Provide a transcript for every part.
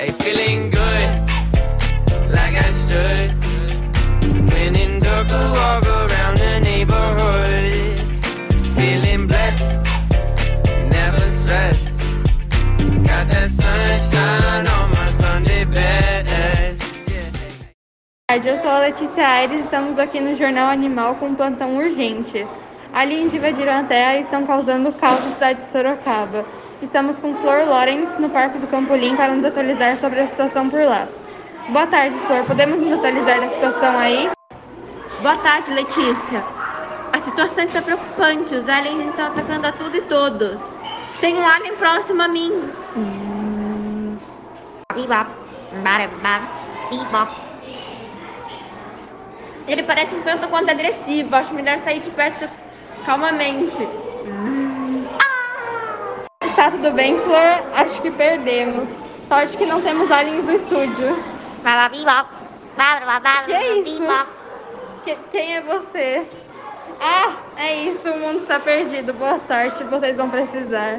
Hey, feeling good, like I should. When in dark, I walk around the neighborhood. Feeling blessed, never stressed. Got that sunshine on my Sunday best. Eu sou a Letícia Aires, estamos aqui no Jornal Animal com um plantão urgente. Aliens invadiram a Terra e estão causando caos na cidade de Sorocaba. Estamos com Flor Lawrence no Parque do Campolim para nos atualizar sobre a situação por lá. Boa tarde, Flor. Podemos nos atualizar da situação aí? Boa tarde, Letícia. A situação está preocupante. Os aliens estão atacando a tudo e todos. Tem um alien próximo a mim. Ele parece um tanto quanto agressivo. Acho melhor sair de perto calmamente. Está tudo bem, Flor? Acho que perdemos. Sorte que não temos aliens no estúdio. Que é isso? Que- quem é você? Ah, é isso, o mundo está perdido. Boa sorte, vocês vão precisar.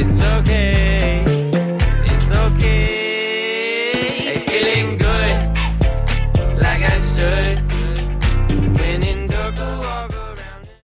It's okay. It's okay. A feeling good.